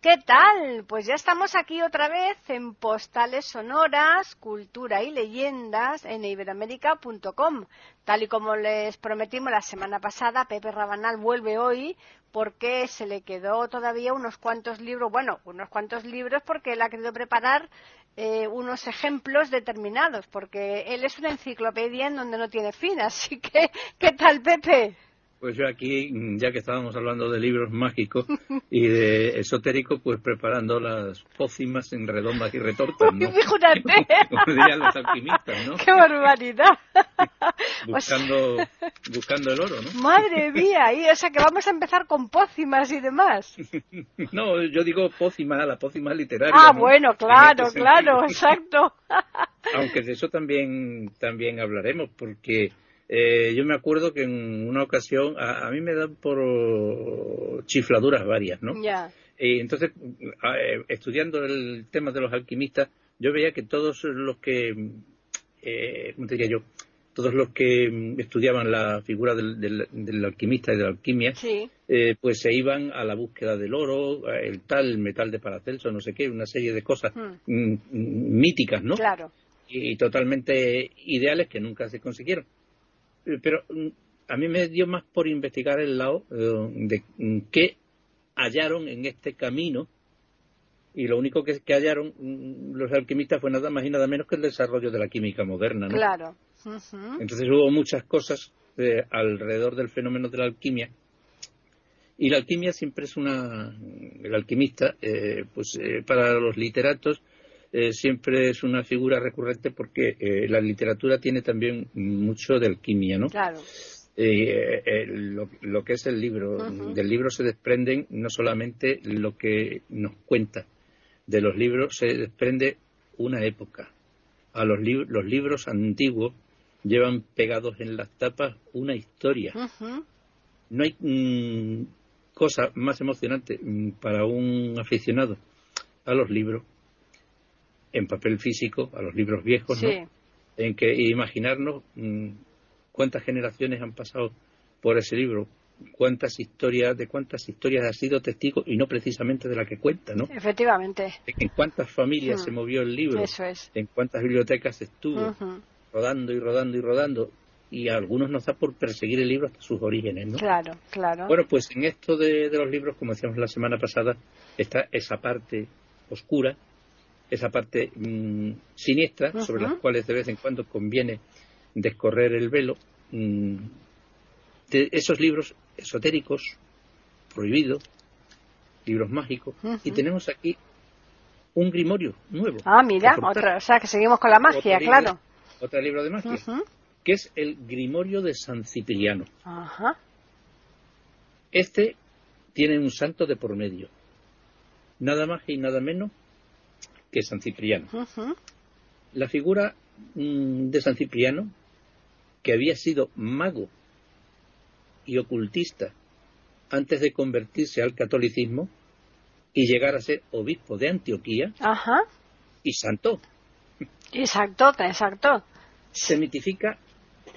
¿Qué tal? Pues ya estamos aquí otra vez en Postales Sonoras, Cultura y Leyendas en iberoamérica.com. Tal y como les prometimos la semana pasada, Pepe Rabanal vuelve hoy porque se le quedó todavía unos cuantos libros, bueno, unos cuantos libros porque él ha querido preparar eh, unos ejemplos determinados, porque él es una enciclopedia en donde no tiene fin. Así que, ¿qué tal, Pepe? Pues yo aquí, ya que estábamos hablando de libros mágicos y de esotéricos, pues preparando las pócimas en redondas y retortas, ¿no? Fíjate. Como dirían los alquimistas, ¿no? ¡Qué barbaridad! buscando, buscando el oro, ¿no? Madre mía, y, o sea que vamos a empezar con pócimas y demás. no, yo digo pócima, la pócima literaria. Ah, ¿no? bueno, En claro, este claro, exacto. Aunque de eso también, también hablaremos, porque eh, yo me acuerdo que en una ocasión a, a mí me dan por chifladuras varias, ¿no? ya. Y entonces, eh, estudiando el tema de los alquimistas, yo veía que todos los que, eh, ¿cómo te diría yo? Todos los que estudiaban la figura del, del- del alquimista y de la alquimia, Sí, eh, pues se iban a la búsqueda del oro, el tal, el metal de Paracelso, no sé qué, una serie de cosas Hmm. mm, mm, míticas, ¿no? claro. y totalmente ideales que nunca se consiguieron. Eh, Pero mm, a mí me dio más por investigar el lado eh, de mm, qué hallaron en este camino y lo único que, que hallaron mm, los alquimistas fue nada más y nada menos que el desarrollo de la química moderna. ¿no? Claro. Entonces hubo muchas cosas eh, alrededor del fenómeno de la alquimia. Y la alquimia siempre es una. El alquimista, eh, pues eh, para los literatos, eh, siempre es una figura recurrente porque eh, la literatura tiene también mucho de alquimia, ¿no? Claro. Eh, eh, lo, lo que es el libro. Del libro se desprenden no solamente lo que nos cuenta, de los libros se desprende una época. A los, lib- los libros antiguos llevan pegados en las tapas una historia. No hay mm, cosa más emocionante mm, para un aficionado a los libros en papel físico, a los libros viejos, ¿no? En que imaginarnos mm, cuántas generaciones han pasado por ese libro, cuántas historias, de cuántas historias ha sido testigo y no precisamente de la que cuenta, ¿no? efectivamente. En cuántas familias Mm. se movió el libro, Eso es. en cuántas bibliotecas estuvo, rodando y rodando y rodando, y a algunos nos da por perseguir el libro hasta sus orígenes, ¿no? Claro, claro. Bueno, pues en esto de, de los libros, como decíamos la semana pasada, está esa parte oscura, esa parte mm, siniestra, sobre las cuales de vez en cuando conviene descorrer el velo, mm, de esos libros esotéricos, prohibidos, libros mágicos, y tenemos aquí un grimorio nuevo. ah, mira, otra, o sea que seguimos con la magia, Otro libro. claro. Otro libro de magia, que es el Grimorio de San Cipriano. Ajá. Este tiene un santo de por medio. Nada más y nada menos que San Cipriano. La figura mm, de San Cipriano, que había sido mago y ocultista antes de convertirse al catolicismo y llegar a ser obispo de Antioquía Ajá. y santo, Exacto, exacto. se mitifica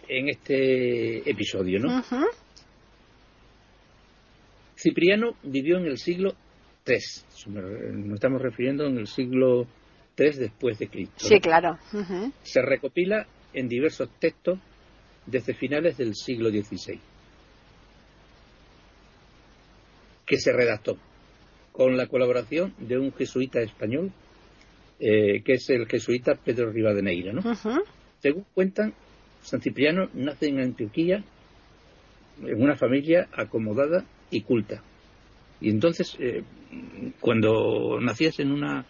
en este episodio, ¿no? Cipriano vivió en el siglo III. Nos estamos refiriendo en el siglo III después de Cristo. Sí, claro. Se recopila en diversos textos desde finales del siglo XVI, que se redactó con la colaboración de un jesuita español, eh, que es el jesuita Pedro Rivadeneira. ¿no? Ujú. Según cuentan, San Cipriano nace en Antioquía en una familia acomodada y culta. Y entonces, eh, cuando nacías en una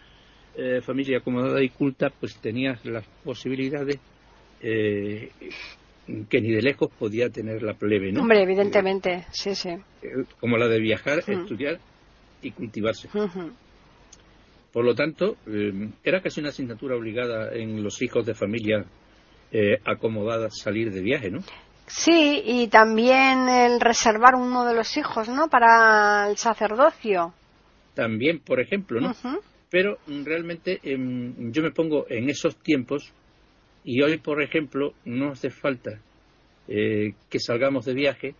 eh, familia acomodada y culta, pues tenías las posibilidades eh, que ni de lejos podía tener la plebe, ¿no? Hombre, evidentemente, sí, sí. Eh, Como la de viajar, estudiar y cultivarse. Por lo tanto, era casi una asignatura obligada en los hijos de familias eh, acomodadas salir de viaje, ¿no? Sí, y también el reservar uno de los hijos, ¿no? Para el sacerdocio. También, por ejemplo, ¿no? Pero mm, realmente em, yo me pongo en esos tiempos y hoy, por ejemplo, no hace falta eh, que salgamos de viaje,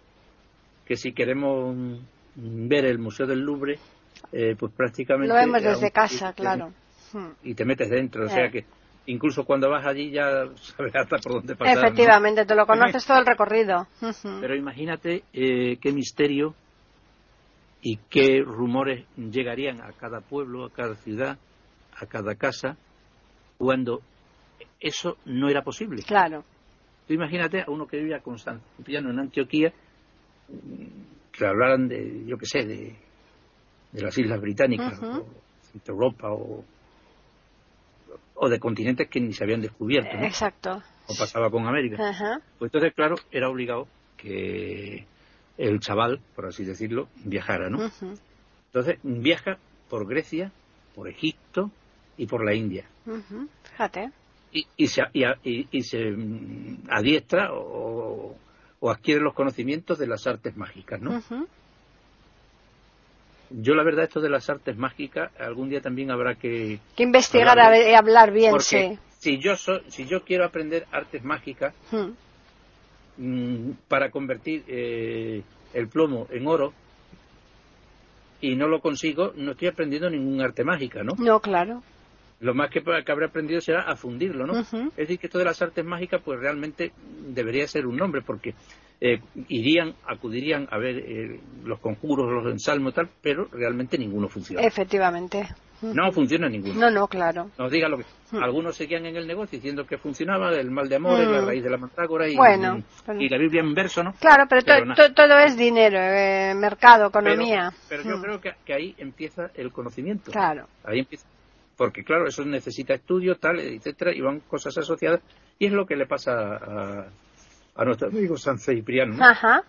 que si queremos mm, ver el Museo del Louvre, eh, pues prácticamente... Lo vemos desde casa, claro. Hmm. Y te metes dentro, o Eh. sea que incluso cuando vas allí ya sabes hasta por dónde pasar. ¿no? Efectivamente, te lo conoces todo el recorrido. Pero imagínate eh, qué misterio y qué rumores llegarían a cada pueblo, a cada ciudad, a cada casa, cuando eso no era posible. Claro. Tú imagínate a uno que vivía con San Cipriano en Antioquía, mm, que hablaran de, yo qué sé, de, de las Islas Británicas, o de Europa, o, o de continentes que ni se habían descubierto, ¿no? Exacto. como pasaba con América. Ajá. Pues entonces, claro, era obligado que el chaval, por así decirlo, viajara, ¿no? Entonces, viaja por Grecia, por Egipto y por la India. Ujú. Fíjate. Y, y se, y, y- se mm, adiestra o, o adquiere los conocimientos de las artes mágicas, ¿no? Yo, la verdad, esto de las artes mágicas, algún día también habrá que... Que investigar y hablar bien, Porque sí. si yo, so- si yo quiero aprender artes mágicas, Mm, para convertir eh, el plomo en oro y no lo consigo, no estoy aprendiendo ningún arte mágica, ¿no? No, claro. Lo más que, que habré aprendido será a fundirlo, ¿no? Es decir, que esto de las artes mágicas, pues realmente debería ser un nombre, porque eh, irían, acudirían a ver eh, los conjuros, los ensalmos y tal, pero realmente ninguno funciona. Efectivamente. No funciona ninguno. No, no, claro. Nos diga lo que. Algunos seguían en el negocio diciendo que funcionaba, el mal de amores, Mm. la raíz de la mantrágora y, Bueno, pero- y la Biblia en verso, ¿no? Claro, pero, to- todo es dinero, eh, mercado, economía. Pero, yo Mm. creo que, que ahí empieza el conocimiento. Claro. Ahí empieza. Porque, claro, eso necesita estudio, tal, etcétera, y van cosas asociadas. Y es lo que le pasa a, a nuestro amigo San Cipriano. ¿no? Ajá.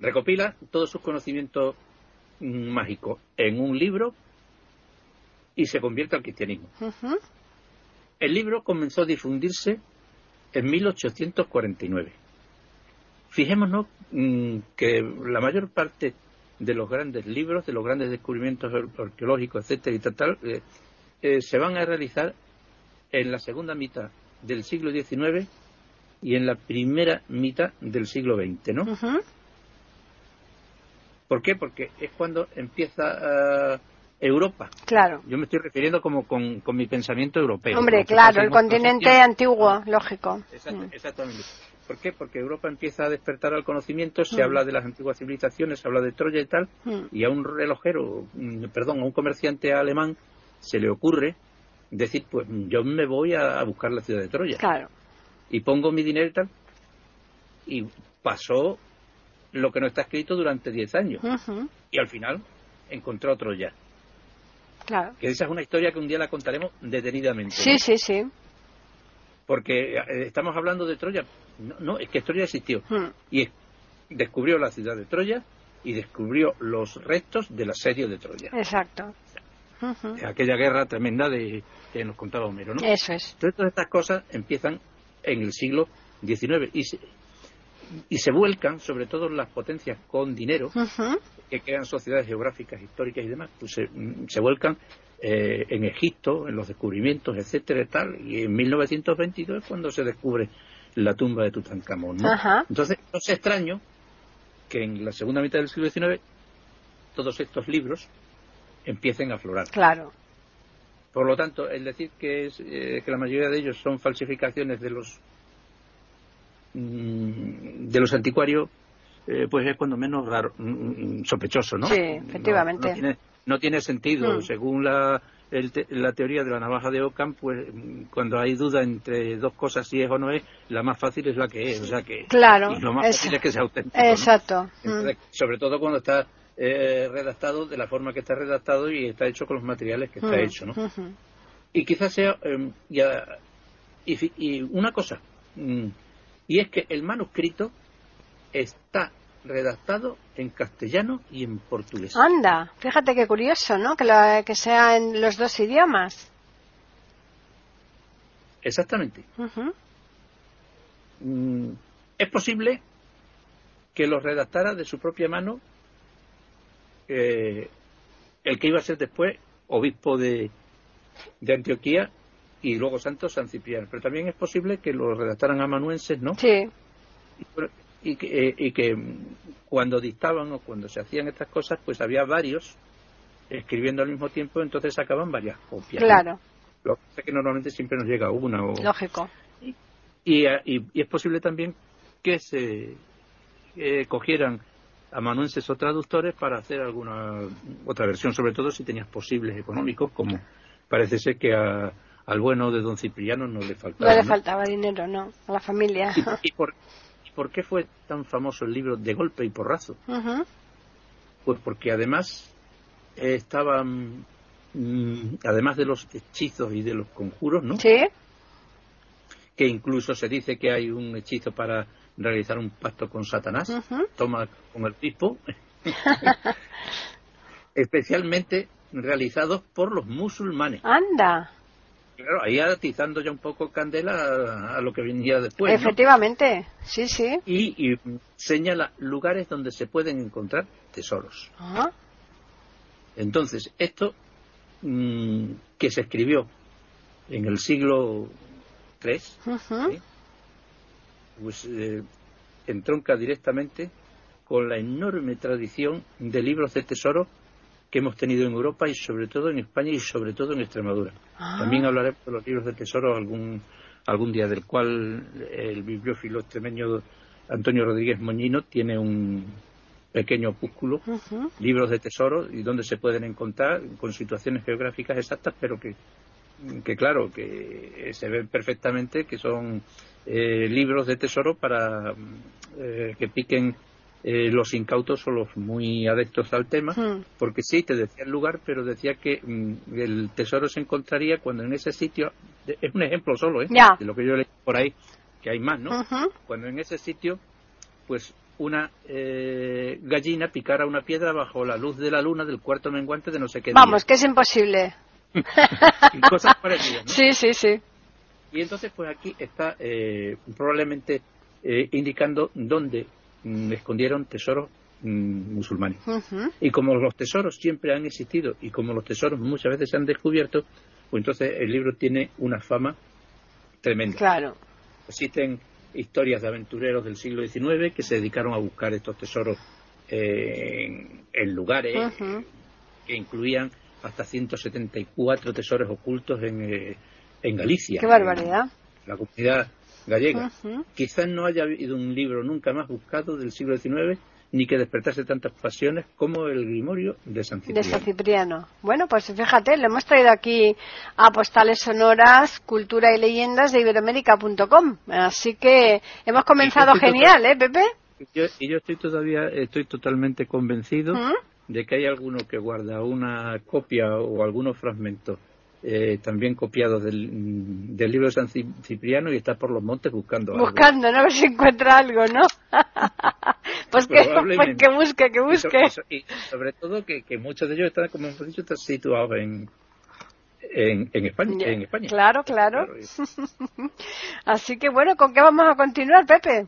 Recopila todos sus conocimientos mágicos en un libro y se convierte al cristianismo. El libro comenzó a difundirse en 1849. Fijémonos mm, que la mayor parte de los grandes libros, de los grandes descubrimientos ar- arqueológicos, etcétera y tal, eh, eh, se van a realizar en la segunda mitad del siglo XIX y en la primera mitad del siglo XX, ¿no? ¿Por qué? Porque es cuando empieza Europa. Claro. Yo me estoy refiriendo como con, con mi pensamiento europeo. Hombre, claro, el continente antiguo, lógico. Exact- Mm. Exactamente. ¿Por qué? Porque Europa empieza a despertar al conocimiento, se Mm. habla de las antiguas civilizaciones, se habla de Troya y tal, Mm. y a un relojero, perdón, a un comerciante alemán se le ocurre decir, pues yo me voy a, a buscar la ciudad de Troya Claro. y pongo mi dinero y tal, y pasó lo que no está escrito durante 10 años, y al final encontró Troya. Claro. Que esa es una historia que un día la contaremos detenidamente. ¿no? Sí, sí, sí. Porque eh, estamos hablando de Troya. No, no, es que Troya existió. Mm. Y es- descubrió la ciudad de Troya y descubrió los restos del asedio de Troya. Exacto. Ujú. Aquella guerra tremenda de que nos contaba Homero, ¿no? Eso es. Entonces, todas estas cosas empiezan en el siglo XIX y se, y se vuelcan, sobre todo las potencias con dinero, Ujú. Que crean sociedades geográficas, históricas y demás, pues se, mm, se vuelcan eh, en Egipto, en los descubrimientos, etcétera y tal, y en 1922 es cuando se descubre la tumba de Tutankamón. Entonces, no es extraño que en la segunda mitad del siglo XIX todos estos libros empiecen a aflorar. Claro. Por lo tanto, el decir que, es, eh, que la mayoría de ellos son falsificaciones de los mm, de los anticuarios, eh, pues es cuando menos raro, mm, mm, sospechoso, ¿no? Sí, efectivamente. No, tiene, no tiene sentido. Mm. Según la, el te- la teoría de la navaja de Ockham, pues mm, cuando hay duda entre dos cosas si es o no es, la más fácil es la que es. O sea que Claro, y lo más es- fácil es que sea auténtico. ¿no? Exacto. Mm. Entonces, sobre todo cuando está eh, redactado de la forma que está redactado y está hecho con los materiales que está Mm. hecho, ¿no? Y quizás sea eh, ya- y, y una cosa mm, y es que el manuscrito está redactado en castellano y en portugués. Anda, fíjate qué curioso, ¿no? Que, la- que sea en los dos idiomas. Exactamente. Mm, es posible que los redactara de su propia mano eh, el que iba a ser después obispo de, de Antioquía y luego santo San Cipriano. Pero también es posible que lo redactaran amanuenses, ¿no? Sí. Y, que, eh, y que cuando dictaban o cuando se hacían estas cosas, pues había varios escribiendo al mismo tiempo, entonces sacaban varias copias. Claro. Lo que pasa es que normalmente siempre nos llega una. O... Lógico. Y, y, y, es posible también que se eh, cogieran amanuenses o traductores para hacer alguna otra versión, sobre todo si tenías posibles económicos, como parece ser que a, al bueno de don Cipriano no le faltaba. No le faltaba dinero, no, a la familia. ¿Y, y, por, y, por, qué fue tan famoso el libro de golpe y porrazo? Uh -huh. Pues porque además eh, estaban, mmm, además de los hechizos y de los conjuros, ¿no? Sí. Que incluso se dice que hay un hechizo para realizar un pacto con Satanás, Uh -huh. toma con el tipo, especialmente realizados por los musulmanes. Anda. Claro, ahí atizando ya un poco candela a, a lo que venía después. Efectivamente, ¿no? sí, sí. Y, y, señala lugares donde se pueden encontrar tesoros. Ah. Entonces, esto mmm, que se escribió en el siglo III, Uh -huh. ¿sí? pues eh, entronca directamente con la enorme tradición de libros de tesoro que hemos tenido en Europa y sobre todo en España y sobre todo en Extremadura. Ah. También hablaré de los libros de tesoro algún, algún día, del cual el bibliófilo extremeño Antonio Rodríguez Moñino tiene un pequeño opúsculo, Uh -huh. libros de tesoro, y donde se pueden encontrar con situaciones geográficas exactas, pero que, que claro, que se ven perfectamente que son eh, libros de tesoro para eh, que piquen eh, los incautos o los muy adeptos al tema, Hmm. porque sí, te decía el lugar, pero decía que mm, el tesoro se encontraría cuando en ese sitio, es un ejemplo solo, ¿eh? De lo que yo leí por ahí, que hay más, ¿no? Cuando en ese sitio, pues una eh, gallina picara una piedra bajo la luz de la luna del cuarto menguante de no sé qué día. Vamos, que es imposible. Y cosas parecidas, ¿no? Sí, sí, sí. Y entonces, pues aquí está eh, probablemente eh, indicando dónde escondieron tesoros mm, musulmanes. Y como los tesoros siempre han existido y como los tesoros muchas veces se han descubierto, pues entonces el libro tiene una fama tremenda. Claro. Existen historias de aventureros del siglo XIX que se dedicaron a buscar estos tesoros eh, en, en lugares que incluían hasta 174 tesoros ocultos en, eh, en Galicia. Qué barbaridad. En la comunidad gallega. Quizás no haya habido un libro nunca más buscado del siglo XIX ni que despertase tantas pasiones como el Grimorio de San De Cipriano. San Cipriano. Bueno, pues fíjate, le hemos traído aquí a Postales Sonoras, Cultura y Leyendas de Iberoamérica.com. Así que hemos comenzado genial, ¿eh, Pepe? Yo, y yo estoy todavía, estoy totalmente convencido ¿Mm? de que hay alguno que guarda una copia o algunos fragmentos eh, también copiados del, del libro de San Ci- Cipriano y está por los montes buscando algo. Buscando, ¿no? A ver si encuentra algo, ¿no? pues, que, pues que busque, que busque. y so- Y, sobre todo que, que muchos de ellos están, como hemos dicho, están situados en, en, en España. En España. Claro, claro. Así que bueno, ¿con qué vamos a continuar, Pepe?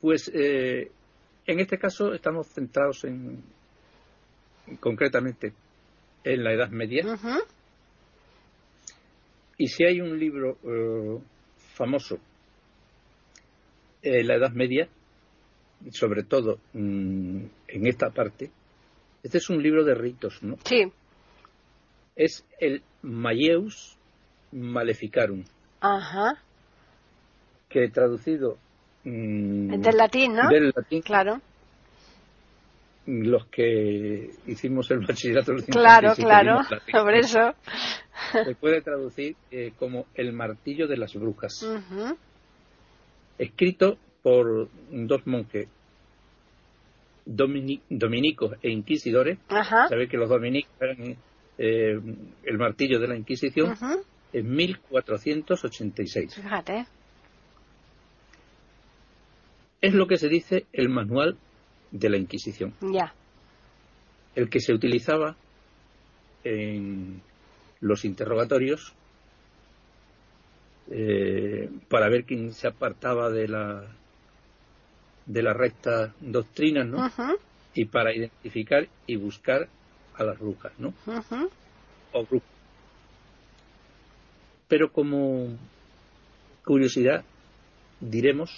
Pues eh, en este caso estamos centrados en, concretamente en la Edad Media. Y si hay un libro eh, famoso en la Edad Media, sobre todo mm, en esta parte, este es un libro de ritos, ¿no? Sí. Es el Maieus Maleficarum, Ajá. que traducido mm, Del latín, ¿no? del latín, Claro. Los que hicimos el bachillerato del Claro, 55 claro. Sobre eso. se puede traducir eh, como el martillo de las brujas. Escrito por dos monjes domini- dominicos e inquisidores. Ajá. Sabéis que los dominicos eran eh, el martillo de la Inquisición Ujú. en 1486. Fíjate. Es lo que se dice el manual de la Inquisición, Ya. el que se utilizaba en los interrogatorios eh, para ver quién se apartaba de la de la recta doctrina, ¿no? Y para identificar y buscar a las brujas, ¿no? ujú. O brujos. Pero como curiosidad, diremos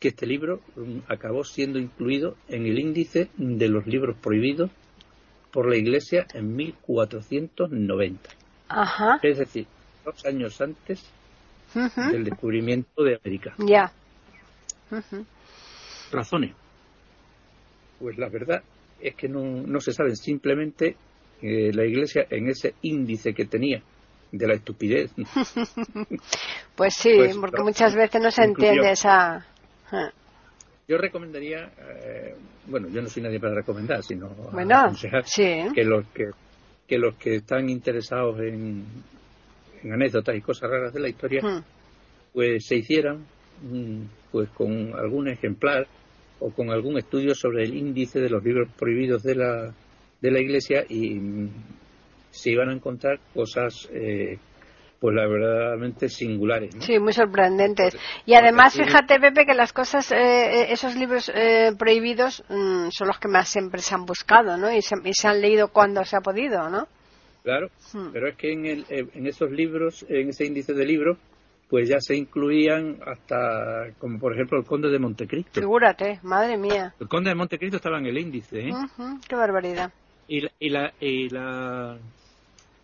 que este libro mm, acabó siendo incluido en el índice de los libros prohibidos por la Iglesia en 1490. Ajá. Es decir, dos años antes del descubrimiento de América. Ya. Razones. Pues la verdad es que no, no se saben. Simplemente eh, la Iglesia en ese índice que tenía de la estupidez Pues sí, Pues, porque no, muchas veces no se entiende esa... Ah, Yo recomendaría, eh, bueno, yo no soy nadie para recomendar, sino Bueno, aconsejar sí. que los que, que los que están interesados en, en anécdotas y cosas raras de la historia, Mm, pues se hicieran mm, pues con algún ejemplar o con algún estudio sobre el índice de los libros prohibidos de la de la Iglesia y mm, se iban a encontrar cosas eh, pues la verdaderamente singulares. ¿no? Sí, muy sorprendentes. Y además, fíjate, Pepe, que las cosas, eh, eh, esos libros eh, prohibidos mm, son los que más siempre se han buscado, ¿no? Y se, y se han leído cuando se ha podido, ¿no? Claro, Hmm. pero es que en, el, eh, en esos libros, en ese índice de libros, pues ya se incluían hasta, como por ejemplo, el Conde de Montecristo. Figúrate, madre mía. El Conde de Montecristo estaba en el índice, ¿eh? Ujú, qué barbaridad. Y, la, y, la, y, la,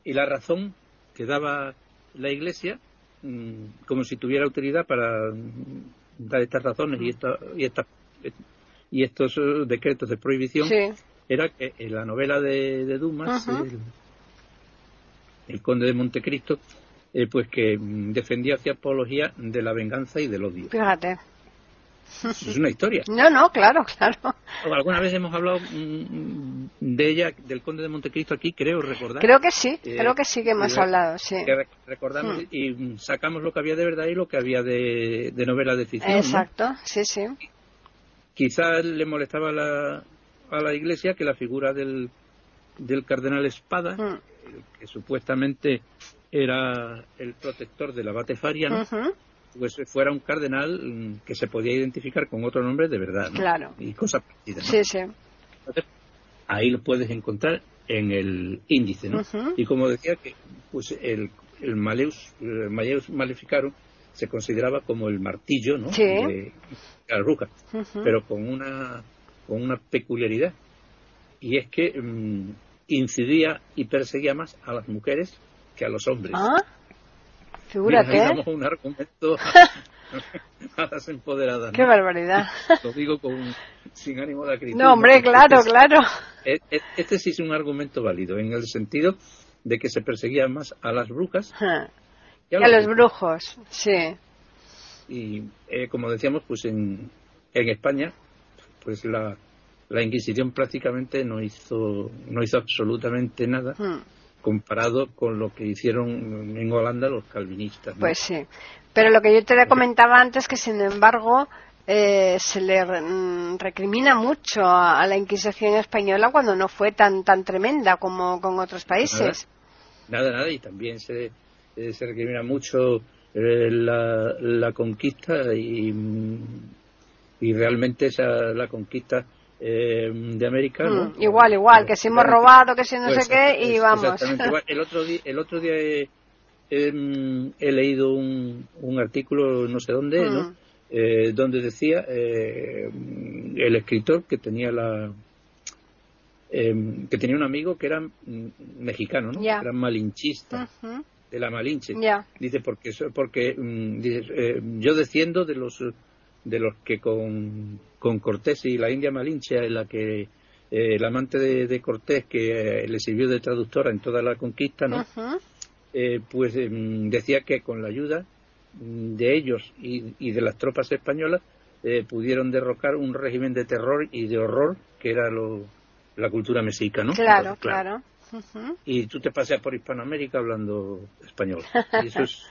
y la razón que daba la Iglesia, mm, como si tuviera autoridad para mm, dar estas razones y, esta, y, esta- y estos eh, decretos de prohibición, Sí. era que en la novela de, de Dumas, el conde de Montecristo, eh, pues que mm, defendía hacia apología de la venganza y del odio. Fíjate. Es una historia. No, no, claro, claro. Alguna vez hemos hablado mm, de ella, del conde de Montecristo aquí, creo recordar. Creo que sí, Eh, creo que sí que hemos hablado, sí. que recordamos Hmm. y mm, sacamos lo que había de verdad y lo que había de, de novela de ficción. ¿no? Exacto, sí, sí. Quizás le molestaba a la, a la iglesia que la figura del, del cardenal Espada, Mm. que supuestamente era el protector del abate Fariano, Ujú, pues fuera un cardenal mm, que se podía identificar con otro nombre de verdad. ¿no? Claro. Y cosas parecidas. ¿no? Sí, sí. Entonces, ahí lo puedes encontrar en el índice, ¿no? Y como decía que pues el, el Maleus, el Maleus Maleficarum se consideraba como el martillo, ¿no? Sí. De la Ujú. pero con una con una peculiaridad y es que mm, incidía y perseguía más a las mujeres que a los hombres. Ah, figúrate. ¿eh? damos un argumento a las empoderadas. Qué ¿no? barbaridad. Lo digo con, sin ánimo de acritud. No, hombre, claro, este es- claro. e- e- Este sí es un argumento válido, en el sentido de que se perseguía más a las brujas que Y a los brujos, sí. Y eh, como decíamos, pues en, en España, pues la, la Inquisición prácticamente no hizo, no hizo absolutamente nada Mm, comparado con lo que hicieron en Holanda los calvinistas. ¿no? Pues sí. Pero lo que yo te comentaba antes, que sin embargo eh, se le mm, recrimina mucho a, la Inquisición española cuando no fue tan tan tremenda como con otros países. Nada, nada, y también se, eh, se recrimina mucho eh, la, la conquista y, mm, y realmente esa la conquista eh, de América. ¿no? Mm, igual, igual, que si hemos robado, que si no Pues sé qué, y vamos. exactamente igual. El otro día, el otro día he, he- he leído un, un artículo, no sé dónde, ¿no? Mm. Eh, donde decía eh, el escritor que tenía la eh, que tenía un amigo que era mm, mexicano, ¿no? Era malinchista de la Malinche. Dice porque porque dice, eh, yo desciendo de los de los que con, con Cortés y la India Malinche en la que eh, el amante de, de Cortés que eh, le sirvió de traductora en toda la conquista, ¿no? Eh, pues mm, decía que con la ayuda de ellos y, y de las tropas españolas eh, pudieron derrocar un régimen de terror y de horror que era lo, la cultura mexica, ¿no? Claro, Entonces, claro. Y tú te paseas por Hispanoamérica hablando español. Y eso es,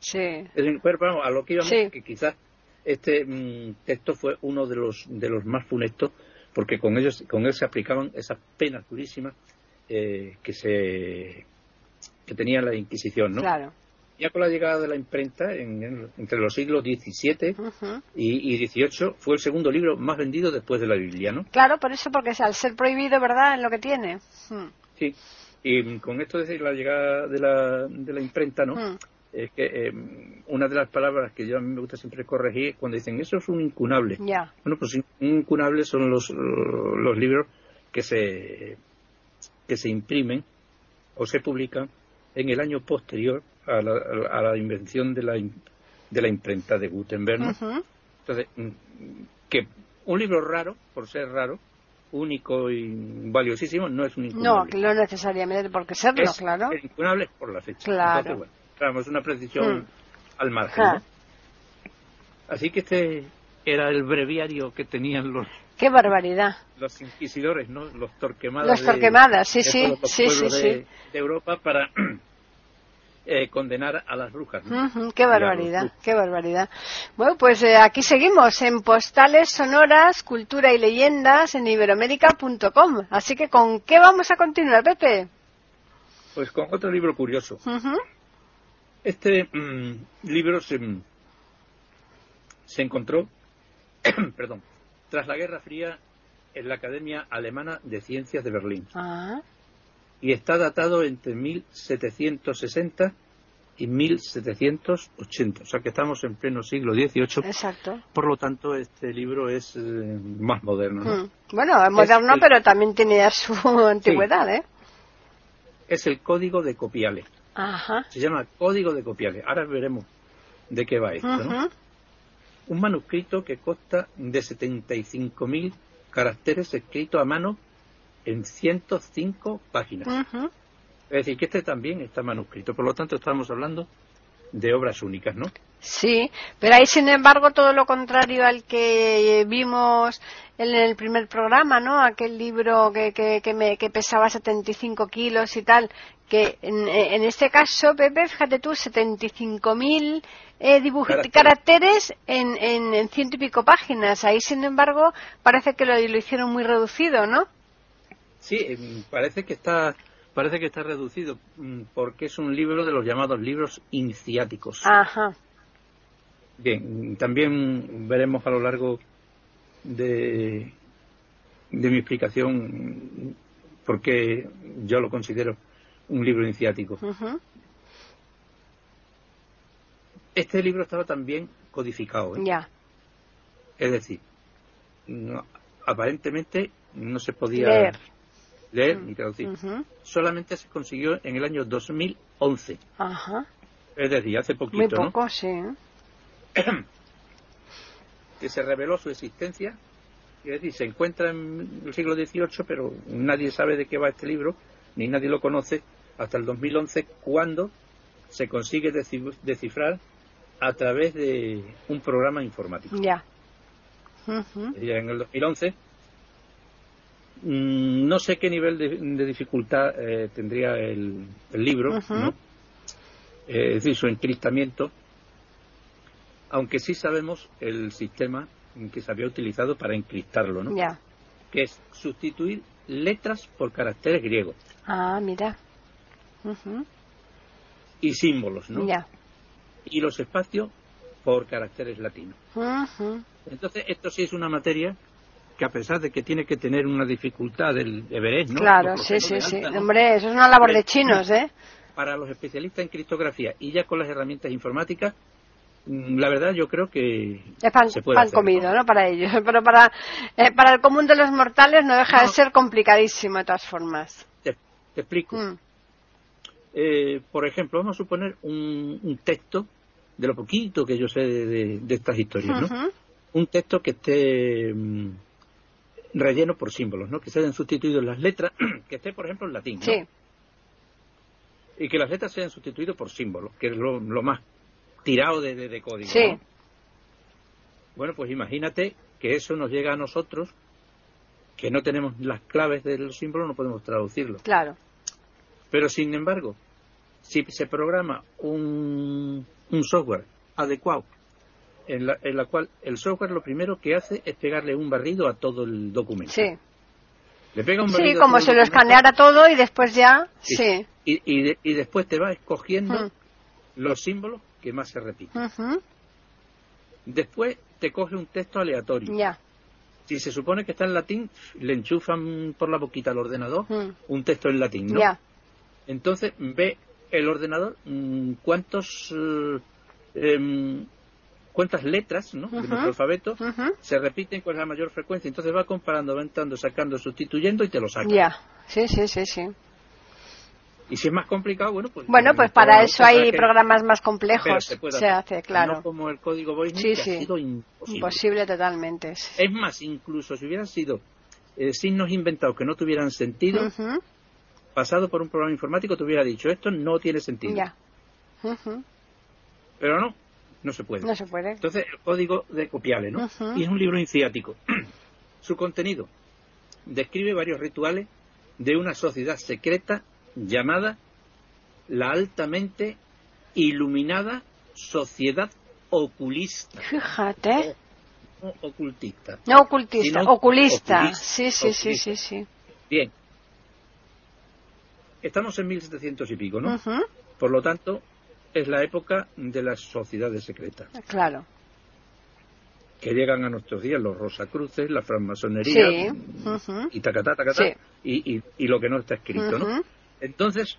Sí. es- pero vamos, a lo que íbamos, Sí. que quizás este mm, texto fue uno de los de los más funestos, porque con ellos con él se aplicaban esas penas durísimas eh, que se que tenía la Inquisición, ¿no? Claro. ya con la llegada de la imprenta, entre los siglos XVII y, XVIII, fue el segundo libro más vendido después de la Biblia, ¿no? Claro, por eso, porque al ser prohibido, ¿verdad?, en lo que tiene. Hmm. Sí, y con esto de la llegada de la, de la imprenta, ¿no? Hmm. Es que eh, una de las palabras que yo a mí me gusta siempre corregir cuando dicen eso es un incunable. Bueno, pues un incunable son los, los libros que se, que se imprimen o se publican en el año posterior a la, a la invención de la, de la imprenta de Gutenberg. Entonces, mm, que un libro raro, por ser raro, único y valiosísimo, no es un incunable. No, no necesariamente porque serlo, es claro. Es incunable por la fecha. Claro. Entonces, una precisión mm. al margen. Así que este era el breviario que tenían los Qué barbaridad. Los inquisidores, ¿no? Los torquemadas. Los torquemadas, sí, sí, sí, sí, de, Europa para eh, condenar a las brujas. qué barbaridad, qué barbaridad. Bueno, pues eh, aquí seguimos en Postales Sonoras, Cultura y Leyendas en iberoamérica.com. Así que, ¿con qué vamos a continuar, Pepe? Pues con otro libro curioso. Este mm, libro se, se encontró, perdón, tras la Guerra Fría en la Academia Alemana de Ciencias de Berlín. Ah. Y está datado entre 1760 y 1780. O sea que estamos en pleno siglo XVIII. Exacto. Por lo tanto, este libro es eh, más moderno. Hmm. Bueno, es moderno, pero también tiene su antigüedad, ¿eh? Es el Código de Copiale. Ajá. Se llama Código de Copiale. Ahora veremos de qué va esto, ¿no? un manuscrito que consta de 75.000 caracteres escritos a mano en 105 páginas. Es decir, que este también está manuscrito. Por lo tanto, estamos hablando de obras únicas, ¿no? Sí, pero hay, sin embargo, todo lo contrario al que vimos en el primer programa, ¿no? Aquel libro que, que, que, me, que pesaba 75 kilos y tal, que en, en este caso, Pepe, fíjate tú, 75.000 eh, caracteres, caracteres en, en, ciento y pico páginas. Ahí, sin embargo, parece que lo, lo hicieron muy reducido, ¿no? Sí, em, parece que está parece que está reducido mm, porque es un libro de los llamados libros iniciáticos. Ajá. Bien, también veremos a lo largo de, de mi explicación por qué yo lo considero un libro iniciático. Este libro estaba también codificado. ¿eh? Ya. Es decir, aparentemente no se podía leer, ni traducir. Solamente se consiguió en el año 2011. Ajá. Es decir, hace poquito. Muy poco, sí. que se reveló su existencia. Es decir, se encuentra en el siglo XVIII, pero nadie sabe de qué va este libro, ni nadie lo conoce hasta el 2011, cuando se consigue descifrar a través de un programa informático. Ya. En el 2011 mm, no sé qué nivel de, dificultad eh, tendría el, libro, ¿no? Eh, es decir, su encriptamiento, aunque sí sabemos el sistema que se había utilizado para encriptarlo, ¿no? Ya. Que es sustituir letras por caracteres griegos. Ah, mira. Y símbolos, ¿no? Ya. Y los espacios por caracteres latinos. Entonces, esto sí es una materia que a pesar de que tiene que tener una dificultad del Everest, ¿no? Claro, sí, sí, sí. Hombre, eso es una labor de chinos, ¿eh? Para los especialistas en criptografía y ya con las herramientas informáticas, la verdad yo creo que es pan, se puede comido ¿no? para ellos pero para eh, para el común de los mortales no deja de ser complicadísimo de todas formas te, explico mm. eh, por ejemplo vamos a suponer un, texto de lo poquito que yo sé de, estas historias ¿no? un texto que esté mm, relleno por símbolos ¿no? que se hayan sustituido las letras que esté por ejemplo en latín ¿no? sí y que las letras sean sustituidas por símbolos que es lo, lo más tirado de, de, código. Sí. Bueno, pues imagínate que eso nos llega a nosotros, que no tenemos las claves de los símbolos, no podemos traducirlo. Claro. Pero sin embargo, si se programa un, un software adecuado, en la, en la cual el software lo primero que hace es pegarle un barrido a todo el documento. Sí. Le pega un barrido sí, como se lo escaneara todo y después ya. Sí. Y, y, y, después te va escogiendo. Hmm los símbolos que más se repiten. Ujú. Después te coge un texto aleatorio. Ya. Si se supone que está en latín, le enchufan por la boquita al ordenador un texto en latín, ¿no? Ya. Entonces ve el ordenador mm, cuántos eh, em, cuántas letras ¿no? de Ujú. nuestro alfabeto se repiten con la mayor frecuencia. Entonces va comparando, va entrando, sacando, sustituyendo y te lo saca. Ya. Sí, sí, sí, sí. Y si es más complicado, bueno, pues... Bueno, pues para eso hay programas más complejos. se puede Se hacer. hace, claro. No como el código Voice, Sí, que sí. ha sido imposible. Imposible totalmente. Es más, incluso si hubieran sido eh, signos inventados que no tuvieran sentido, pasado por un programa informático te hubiera dicho, esto no tiene sentido. Ya. Pero no, no se puede. No se puede. Entonces, el código de Copiale, ¿no? Y es un libro iniciático. Su contenido describe varios rituales de una sociedad secreta llamada la altamente iluminada sociedad oculista. Fíjate. No ocultista. No ocultista, oculista. oculista, Sí, sí, sí, oculista. sí, sí. Bien. Estamos en 1700 y pico, ¿no? Por lo tanto, es la época de las sociedades secretas. Claro. que llegan a nuestros días, los Rosacruces, la francmasonería, Sí. Ujú. y tacatá, tacatá, Sí. y, y, y lo que no está escrito, ¿no? Entonces,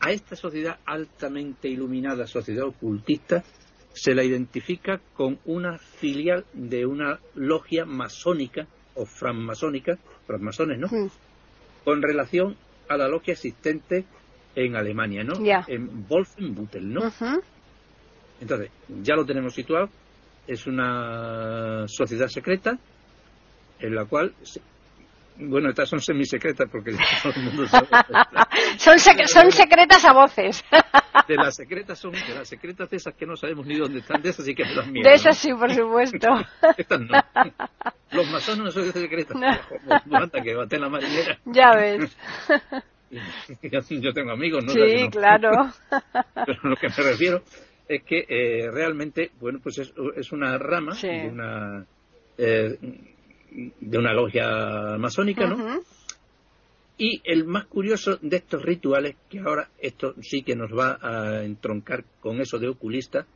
a esta sociedad altamente iluminada, sociedad ocultista, se la identifica con una filial de una logia masónica o francmasónica, francmasones, ¿no? Mm. Con relación a la logia existente en Alemania, ¿no? Ya. En Wolfenbüttel, ¿no? Ujú. Entonces, ya lo tenemos situado. Es una sociedad secreta en la cual, bueno, estas son semisecretas porque todo el mundo sabe. Son, sec- son secretas a voces. De las secretas son, de las secretas de esas que no sabemos ni dónde están, de esas sí que me dan miedo. De esas ¿no? sí, por supuesto. Estas no. Los masones no son de secretas. Anda, que bate en la marinera. Ya ves. Yo tengo amigos, ¿no? Sí, no. claro. Pero lo que me refiero es que eh, realmente, bueno, pues es, es una rama Sí. de una eh, de una logia masónica, ¿no? Y el más curioso de estos rituales, que ahora esto sí que nos va a entroncar con eso de oculista,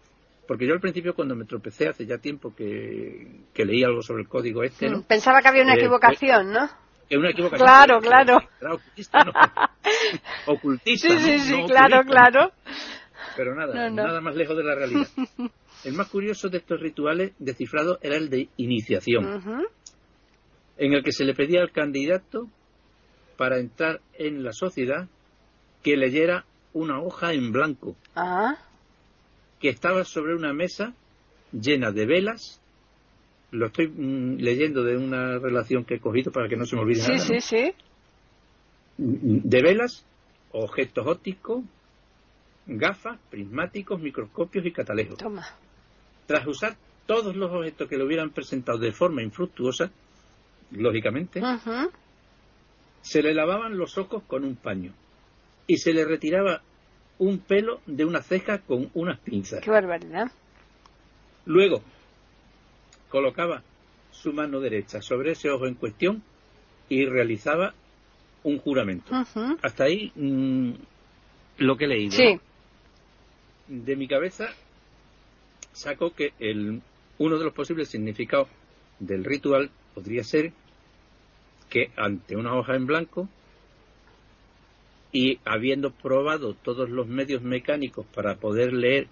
porque yo al principio cuando me tropecé hace ya tiempo que, que leí algo sobre el código este, ¿no? Pensaba que había una Eh, equivocación, ¿no? Que una equivocación. Claro, claro. Era ocultista, no. Ocultista, Sí, sí, sí, No claro, oculista. claro. Pero nada, No, nada más lejos de la realidad. El más curioso de estos rituales descifrados era el de iniciación. En el que se le pedía al candidato para entrar en la sociedad que leyera una hoja en blanco Ah, que estaba sobre una mesa llena de velas. Lo estoy mm, leyendo de una relación que he cogido para que no se me olvide sí, nada. sí, ¿no? sí. De velas, objetos ópticos, gafas, prismáticos, microscopios y catalejos. Toma. Tras usar todos los objetos que le hubieran presentado de forma infructuosa, lógicamente, se le lavaban los ojos con un paño y se le retiraba un pelo de una ceja con unas pinzas. Qué barbaridad. Luego colocaba su mano derecha sobre ese ojo en cuestión y realizaba un juramento. Hasta ahí mm, lo que he leído. Sí. ¿no? De mi cabeza saco que el, uno de los posibles significados del ritual podría ser que ante una hoja en blanco y habiendo probado todos los medios mecánicos para poder leer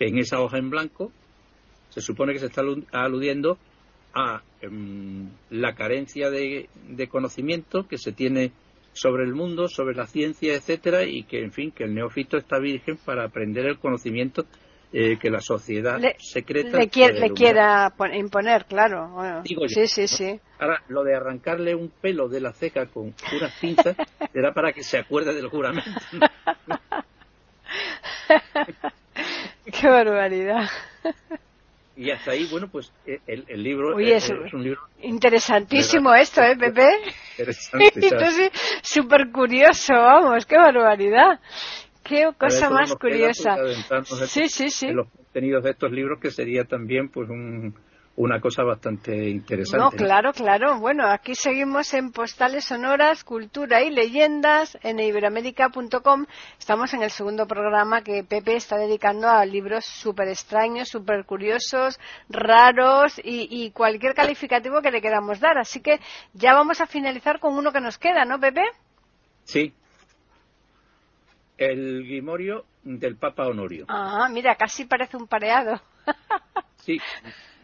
en esa hoja en blanco, se supone que se está alu- aludiendo a em, la carencia de, de conocimiento que se tiene sobre el mundo, sobre la ciencia, etcétera, y que, en fin, que el neófito está virgen para aprender el conocimiento eh, que la sociedad Le- secreta Le, quiere- quiera pon- imponer, claro. Bueno, Digo yo, sí, sí, ¿no? sí. Ahora, lo de arrancarle un pelo de la ceja con unas pinzas será para que se acuerde del juramento. Qué barbaridad. Y hasta ahí, bueno, pues eh, el, el libro eh, eso- es un libro Interesantísimo esto, ¿eh, Pepe? interesante. Entonces, súper curioso, vamos, qué barbaridad. Qué cosa más curiosa. pues, en- Sí, sí, sí. en los contenidos de estos libros, que sería también pues un, una cosa bastante interesante. No, claro, claro. Bueno, aquí seguimos en Postales Sonoras, Cultura y Leyendas en iberoamérica.com. Estamos en el segundo programa que Pepe está dedicando a libros súper extraños, súper curiosos, raros y, y, cualquier calificativo que le queramos dar. Así que ya vamos a finalizar con uno que nos queda, ¿no, Pepe? Sí. El Grimorio del Papa Honorio. Ah, mira, casi parece un pareado. Sí,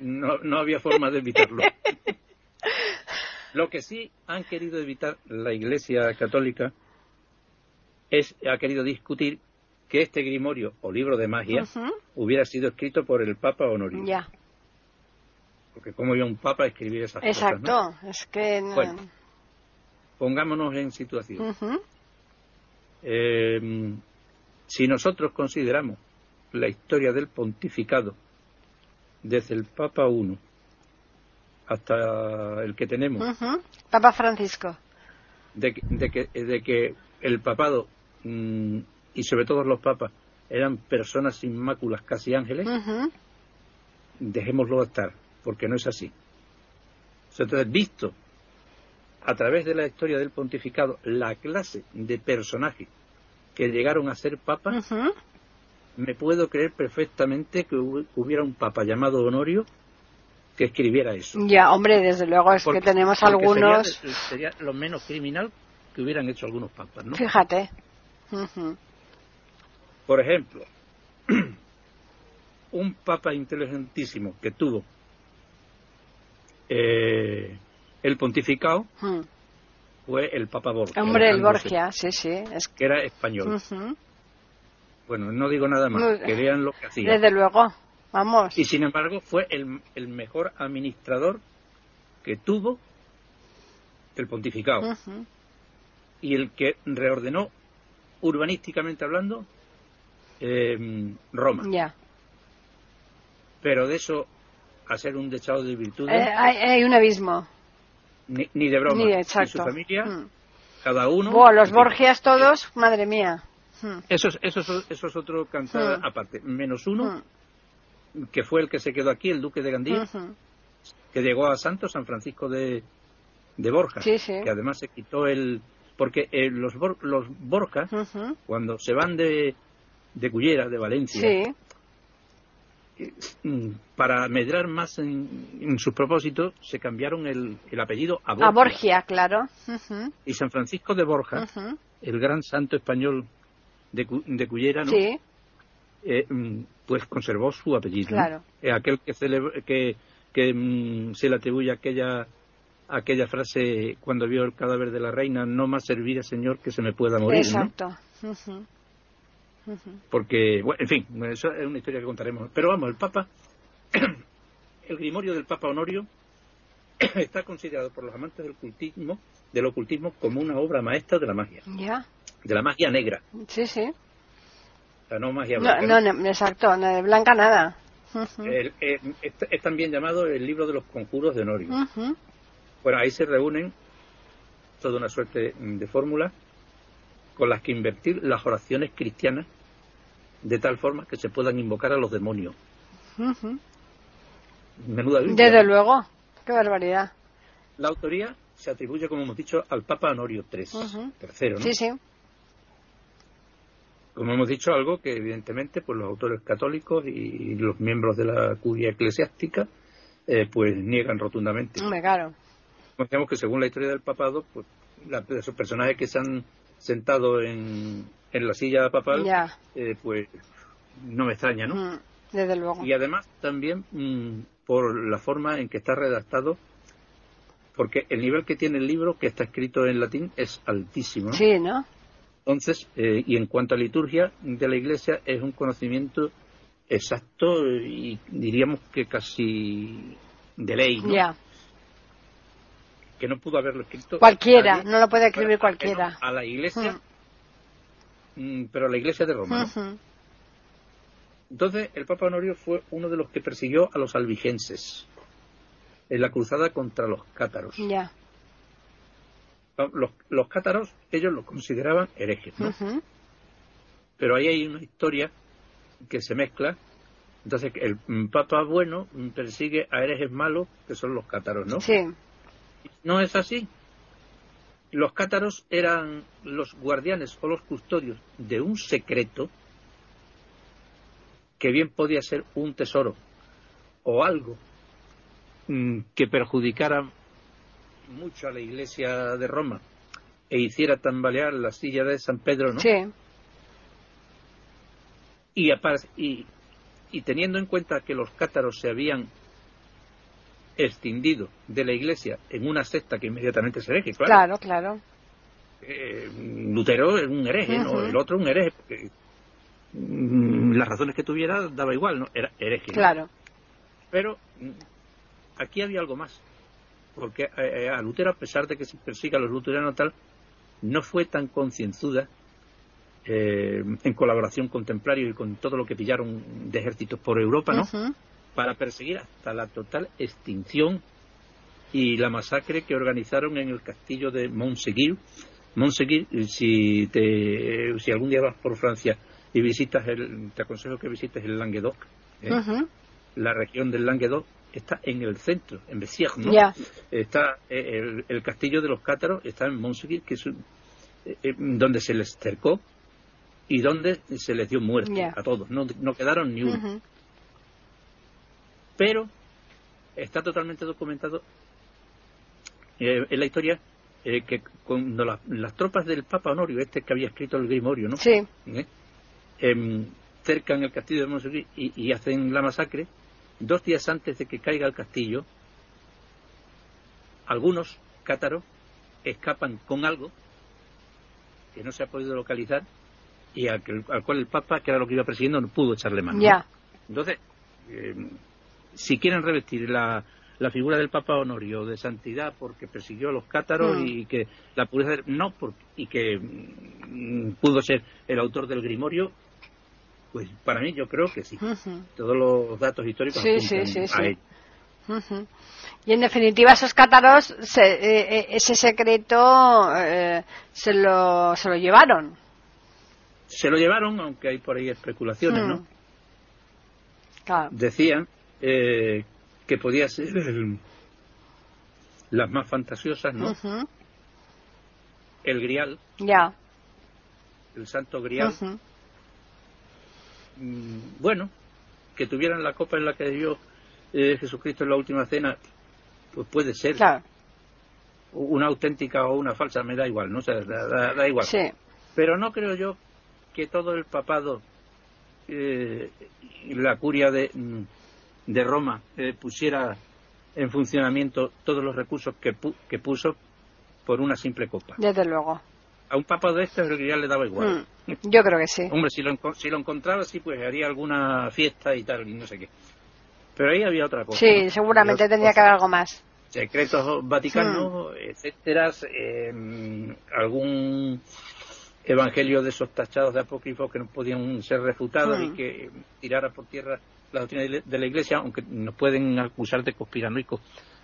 no, no había forma de evitarlo. Lo que sí han querido evitar la Iglesia Católica es ha querido discutir que este grimorio o libro de magia hubiera sido escrito por el Papa Honorio. Ya, Porque cómo iba un Papa a escribir esas cosas. ¿no? exacto. Es que. no- Bueno. Pongámonos en situación. Eh, si nosotros consideramos la historia del pontificado desde el Papa I hasta el que tenemos. Papa Francisco. de, que- de que, de que el papado mm, y sobre todo los papas eran personas sin máculas, casi ángeles, dejémoslo estar, porque no es así. Entonces, visto a través de la historia del pontificado la clase de personajes que llegaron a ser papas, me puedo creer perfectamente que hu- hubiera un papa llamado Honorio que escribiera eso. Ya, hombre, desde luego es Porque- que tenemos algunos. Sería, sería lo menos criminal que hubieran hecho algunos papas, ¿no? Fíjate. Por ejemplo, un papa inteligentísimo que tuvo eh, el pontificado Mm. fue el papa Borgia. Hombre, el Alejandro Borgia, sí, sí. Es Que era español. Bueno, no digo nada más, Muy- que vean lo que hacía. Desde luego. Vamos. Y sin embargo fue el, el mejor administrador que tuvo el pontificado. Y el que reordenó, urbanísticamente hablando, eh, Roma. Ya. Pero de eso a ser un dechado de virtudes, Eh, hay, hay un abismo. Ni, ni de broma. Ni exacto. su familia, Mm. cada uno. Buah, los Borgias todos, madre mía. Mm. Eso es, eso es, eso es otro cantar Mm. aparte. Menos uno, que fue el que se quedó aquí, el duque de Gandía, que llegó a Santo San Francisco de, de Borja. Sí, sí. Que además se quitó el. Porque eh, los, los Borja, Ujú. cuando se van de, de Cullera, de Valencia, Sí. Mm, para medrar más en, en sus propósitos, se cambiaron el, el apellido a Borgia. A Borgia, claro. Y San Francisco de Borja, el gran santo español de, de Cullera, ¿no? Sí, Eh, mm, pues conservó su apellido. ¿no? Claro. Eh, aquel que, celebra- que, que mm, se le atribuye aquella aquella frase cuando vio el cadáver de la reina, no más servir al Señor que se me pueda morir, ¿no? exacto. Porque, bueno, en fin, eso es una historia que contaremos. Pero vamos, el Papa, el grimorio del Papa Honorio está considerado por los amantes del ocultismo, del ocultismo como una obra maestra de la magia, Ya. de la magia negra, Sí, sí. o sea, no magia blanca. no, no, exacto, no de blanca nada. El- eh, es, es también llamado el libro de los conjuros de Honorio. Bueno, ahí se reúnen toda una suerte de fórmulas con las que invertir las oraciones cristianas de tal forma que se puedan invocar a los demonios. Menuda Biblia. Desde luego. Qué barbaridad. La autoría se atribuye, como hemos dicho, al Papa Honorio III, tercero, ¿no? Sí, sí. Como hemos dicho, algo que evidentemente pues los autores católicos y los miembros de la curia eclesiástica eh, pues niegan rotundamente. Hombre, claro. Conocemos que según la historia del papado, pues la- esos personajes que se han sentado en, en la silla papal, Ya. eh, pues no me extraña, ¿no? Mm, Desde luego. Y además también mm, por la forma en que está redactado, porque el nivel que tiene el libro, que está escrito en latín, es altísimo. ¿no? Sí, ¿no? Entonces, eh, y en cuanto a liturgia de la Iglesia, es un conocimiento exacto y diríamos que casi de ley, ¿no? Ya. Que no pudo haberlo escrito Cualquiera, nadie, no lo puede escribir cualquiera. a la Iglesia, mm, pero a la Iglesia de Roma. Entonces, el Papa Honorio fue uno de los que persiguió a los albigenses en la cruzada contra los cátaros. Ya. Los, los cátaros, ellos los consideraban herejes, ¿no? Pero ahí hay una historia que se mezcla Entonces, el mm, Papa bueno mm, persigue a herejes malos, que son los cátaros, ¿no? Sí. No es así. Los cátaros eran los guardianes o los custodios de un secreto que bien podía ser un tesoro o algo mm, que perjudicara mucho a la iglesia de Roma e hiciera tambalear la silla de San Pedro, ¿no? Sí. Y, y, y teniendo en cuenta que los cátaros se habían extindido de la iglesia en una secta que inmediatamente es hereje, claro. Claro, claro. Eh, Lutero es un hereje, ¿no? Ujú. El otro un hereje, porque mm, las razones que tuviera daba igual, ¿no? Era hereje. ¿no? Claro. Pero mm, aquí había algo más, porque eh, a Lutero, a pesar de que se persiga a los luteranos tal, no fue tan concienzuda eh, en colaboración con templarios y con todo lo que pillaron de ejércitos por Europa, ¿no? Para perseguir hasta la total extinción y la masacre que organizaron en el castillo de Montseguir. Montseguir, si, te, si algún día vas por Francia y visitas, el, te aconsejo que visites el Languedoc, ¿eh? La región del Languedoc está en el centro, en Bessières, ¿no? Ya. Está eh, el, el castillo de los cátaros, está en Montseguir, que es eh, eh, donde se les cercó y donde se les dio muerte a todos, no, no quedaron ni uno. Pero está totalmente documentado eh, en la historia eh, que cuando la- las tropas del Papa Honorio, este que había escrito el Grimorio, ¿no? Sí. ¿eh? Em, cercan el castillo de Montserrat y, y hacen la masacre, dos días antes de que caiga el castillo, algunos cátaros escapan con algo que no se ha podido localizar y al, cual el Papa, que era lo que iba persiguiendo, no pudo echarle mano. ¿no? Ya. Entonces, eh, si quieren revestir la, la figura del Papa Honorio de santidad porque persiguió a los cátaros Mm. y que la pureza del- no por- y que mm, pudo ser el autor del Grimorio, pues para mí yo creo que sí. Todos los datos históricos Sí, apuntan sí, sí, a. Ujú. Y en definitiva, esos cátaros, se- eh, eh, ese secreto eh, se, lo, se lo llevaron. Se lo llevaron, aunque hay por ahí especulaciones, Mm. ¿no? Claro. Decían eh, que podía ser el- las más fantasiosas, ¿no? El Grial, Ya. el Santo Grial, mm, bueno, que tuvieran la copa en la que dio eh, Jesucristo en la última cena, pues puede ser Claro. una auténtica o una falsa, me da igual, ¿no? O sea, da, da- da igual. Sí. Pero no creo yo que todo el papado, eh, la curia de, mm, de Roma, eh, pusiera en funcionamiento todos los recursos que, pu- que puso por una simple copa. Desde luego. A un papado de estos ya le daba igual. Mm. Yo creo que sí. Hombre, si lo, si lo encontraba, sí, pues haría alguna fiesta y tal, y no sé qué. Pero ahí había otra cosa. Sí, ¿no? seguramente tendría que haber algo más. Secretos vaticanos, etcétera, eh, algún evangelio de esos tachados de apócrifos que no podían ser refutados y que tirara por tierra la doctrina de la Iglesia, aunque nos pueden acusar de conspiranoicos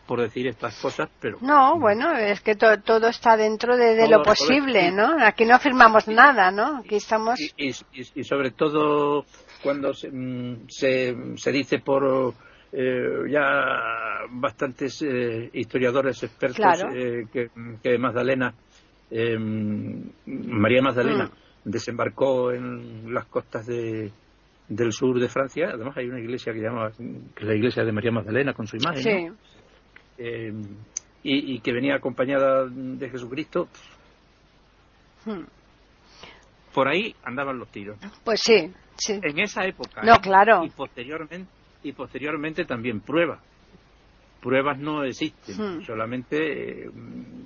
por decir estas cosas, pero No, bueno, es que to- todo está dentro de, lo posible. ¿no? Aquí no afirmamos nada, ¿no? Aquí estamos. y, y- y- y sobre todo cuando se, mm, se, se dice por eh, ya bastantes eh, historiadores expertos Claro. eh, que, que Magdalena eh, María Magdalena Mm. desembarcó en las costas de, del sur de Francia además hay una iglesia que llama que es la iglesia de María Magdalena con su imagen. Eh, y, y que venía acompañada de Jesucristo Mm. por ahí andaban los tiros Pues sí, sí. en esa época No, ¿eh? claro. y posteriormente y posteriormente también pruebas pruebas no existen Hmm. solamente eh,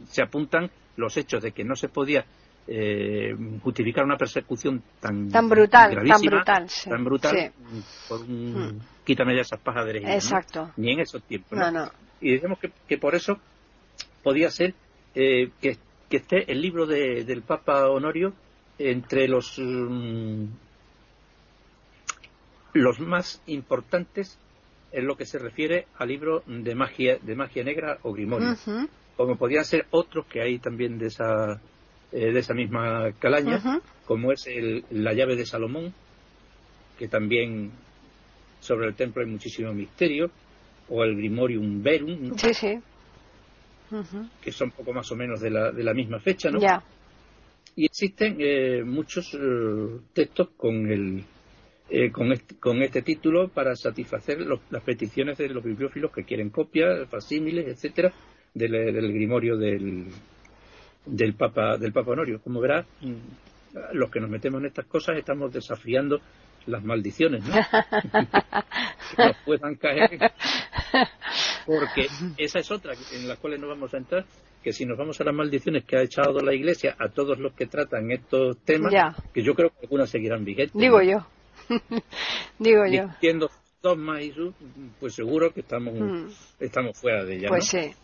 se apuntan los hechos de que no se podía eh, justificar una persecución tan Tan brutal, tan brutal, sí. tan brutal Sí. por un Hmm. quítame ya esas pajas de. Exacto. ni en esos tiempos No, ¿no? no. y decimos que, que por eso podía ser eh, que, que esté el libro de- del Papa Honorio entre los mm, los más importantes en lo que se refiere al libro de magia de magia negra o grimorio como podían ser otros que hay también de esa eh, de esa misma calaña como es el, la llave de Salomón que también sobre el templo hay muchísimo misterio, o el Grimorium Verum, Sí, sí. que son poco más o menos de la, de la misma fecha, ¿no? Ya. Y existen eh, muchos eh, textos con el eh, con, este, con este título para satisfacer los- las peticiones de los bibliófilos que quieren copias, facímiles, etcétera, del, del grimorio del, del Papa del Papa Honorio. Como verás, mm, los que nos metemos en estas cosas estamos desafiando las maldiciones, ¿no? que nos puedan caer, porque esa es otra en la cual no vamos a entrar, que si nos vamos a las maldiciones que ha echado la Iglesia a todos los que tratan estos temas, Ya. que yo creo que algunas seguirán vigentes. Digo ¿no? yo. Digo yo. Diciendo dogmas y pues seguro que estamos, Mm. estamos fuera de ella. Pues ¿no? sí.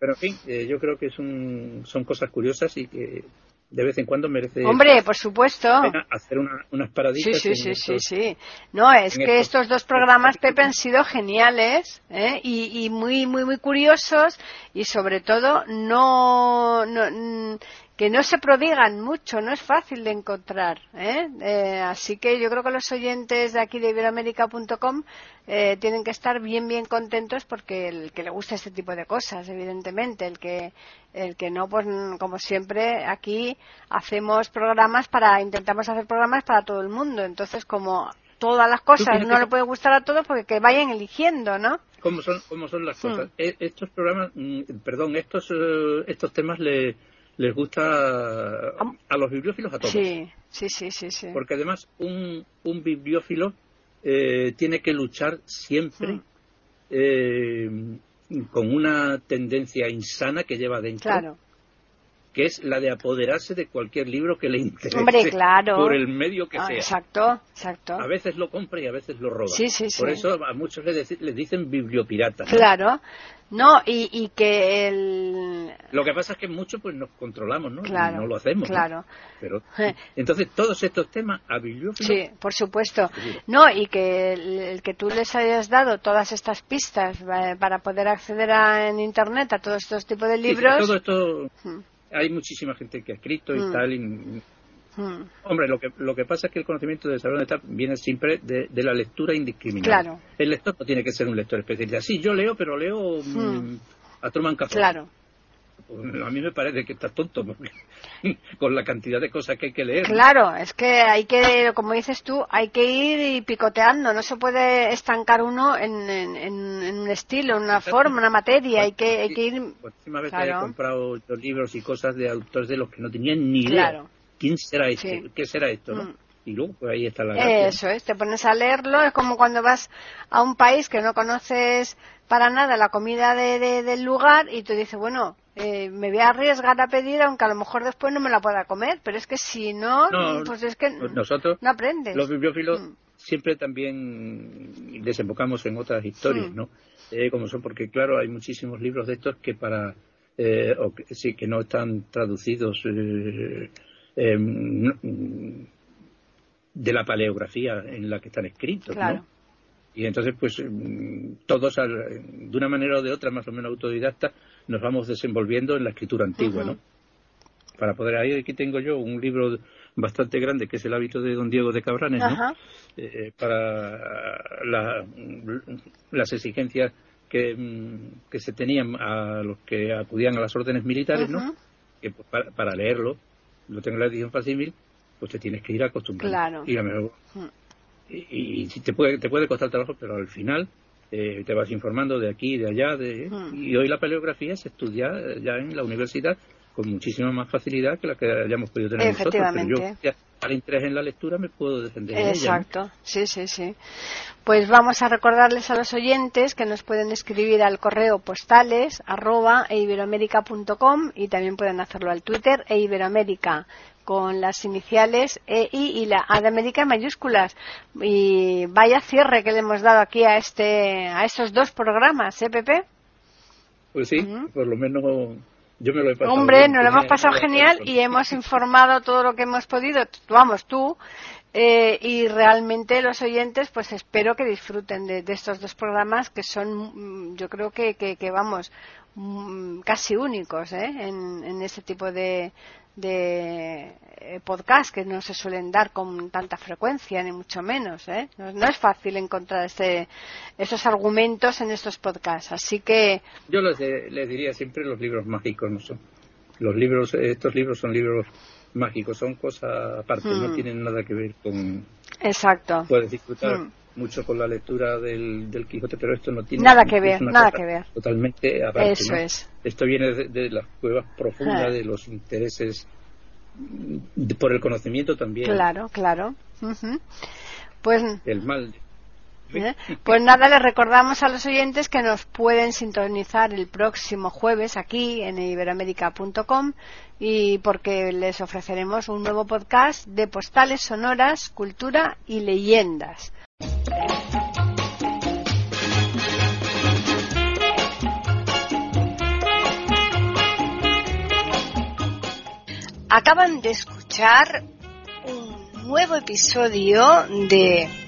Pero en fin, eh, yo creo que es un- son cosas curiosas y que de vez en cuando merece Hombre, por supuesto. hacer una- unas Sí, paraditas. sí, sí, sí, estos- sí. No, es que estos- estos dos programas, Pepe, han sido geniales ¿eh? y, y muy, muy, muy curiosos y sobre todo no, no, que no se prodigan mucho, no es fácil de encontrar. ¿eh? Eh, así que yo creo que los oyentes de aquí de iberoamérica.com eh, tienen que estar bien, bien contentos porque el que le gusta este tipo de cosas, evidentemente, el que, el que no, pues como siempre, aquí hacemos programas para, intentamos hacer programas para todo el mundo. Entonces, como todas las cosas no que- le puede gustar a todos, porque que vayan eligiendo, ¿no? cómo son cómo son las Hmm. cosas E- estos programas mm, perdón estos eh, estos temas le- les gusta a los bibliófilos a todos Sí, sí, sí, sí, sí. porque además un, un bibliófilo eh, tiene que luchar siempre Mm. eh, con una tendencia insana que lleva dentro Claro. Que es la de apoderarse de cualquier libro que le interese Hombre, claro. por el medio que Ah, sea exacto, exacto. a veces lo compra y a veces lo roba Sí, sí, sí. por eso a muchos les, dicen bibliopiratas ¿no? Claro. No, y, y que el... Lo que pasa es que mucho pues nos controlamos, ¿no? Claro, no lo hacemos. ¿no? claro. Pero Eh. entonces todos estos temas a Sí, por supuesto. No, y que el, el que tú les hayas dado todas estas pistas eh, para poder acceder a, en Internet a todos estos tipos de Sí, sí, libros. todo esto Mm, hay muchísima gente que ha escrito y Mm. tal. y- mm, hombre, lo que lo que pasa es que el conocimiento de saber dónde está viene siempre de, de la lectura indiscriminada. Claro. El lector no tiene que ser un lector especialista. Sí, yo leo, pero leo mm, Mm. a Truman Capote. Claro, a mí me parece que estás tonto con la cantidad de cosas que hay que leer. claro, es que hay que, como dices tú, hay que ir y picoteando, no se puede estancar uno en, en, en- en un estilo, en una forma, una materia, hay que, hay que ir. Pues, última vez Claro. he comprado yo libros y cosas de autores de los que no tenían ni idea. Claro. ¿Quién será este? Sí. ¿Qué será esto? no? Mm. Y luego, pues ahí está la gracia. Eso es, te pones a leerlo, es como cuando vas a un país que no conoces para nada la comida de, de- del lugar y tú dices, bueno, eh, me voy a arriesgar a pedir aunque a lo mejor después no me la pueda comer, pero es que si no, No, pues es que Pues nosotros, no aprendes. los bibliófilos, Mm. siempre también desembocamos en otras historias, Mm. ¿no? Eh, como son, porque claro, hay muchísimos libros de estos que para, eh, o que, sí, que no están traducidos eh, no- de la paleografía en la que están escritos, Claro. ¿no? Y entonces, pues, mm, todos, de una manera o de otra, más o menos autodidacta, nos vamos desenvolviendo en la escritura antigua. ¿no? Para poder, ahí aquí tengo yo un libro bastante grande, que es El hábito de don Diego de Cabranes, ¿no? Ajá. Eh, para la- las exigencias que, mm, que se tenían a los que acudían a las órdenes militares, ¿no? Que pues, para, para leerlo, lo tengo en la edición facímil, pues te tienes que ir acostumbrando. Claro. Y a mejor y, y te puede te puede costar trabajo pero al final eh, te vas informando de aquí y de allá de, y hoy la paleografía se estudia eh, ya en la universidad con muchísima más facilidad que la que hayamos podido tener nosotros pero yo Efectivamente. al interés en la lectura me puedo defender de ella, ¿no? Exacto, sí, sí, sí. Pues vamos a recordarles a los oyentes que nos pueden escribir al correo postales arroba eiberoamerica.com y también pueden hacerlo al Twitter e Iberoamérica con las iniciales EI y la A de América en mayúsculas. Y vaya cierre que le hemos dado aquí a este a esos dos programas, ¿eh, Pepe? pues sí por lo menos yo me lo he pasado Hombre, bien, nos lo hemos pasado genial y hemos informado todo lo que hemos podido, vamos tú, eh, y realmente los oyentes, pues espero que disfruten de, estos dos programas que son, mm, yo creo que, que, que, vamos, mm, casi únicos ¿eh? en, en este tipo de, de eh, podcast que no se suelen dar con tanta frecuencia, ni mucho menos. ¿eh? No, es fácil encontrar ese, esos argumentos en estos podcasts. Así que. Yo les, les diría siempre los libros mágicos no son. Los libros, estos libros son libros mágicos, son cosas aparte, no hmm. tienen nada que ver con. Exacto. Puedes disfrutar. Hmm. mucho con la lectura del, Quijote, pero esto no tiene nada que ver, nada que ver. Totalmente aparte. Eso es. Esto viene de, las cuevas profundas, ah. de los intereses por el conocimiento también. Claro, claro. Pues el mal. ¿Eh? Pues nada, les recordamos a los oyentes que nos pueden sintonizar el próximo jueves aquí en iberoamérica.com y porque les ofreceremos un nuevo podcast de postales sonoras, cultura y leyendas. Acaban de escuchar un nuevo episodio de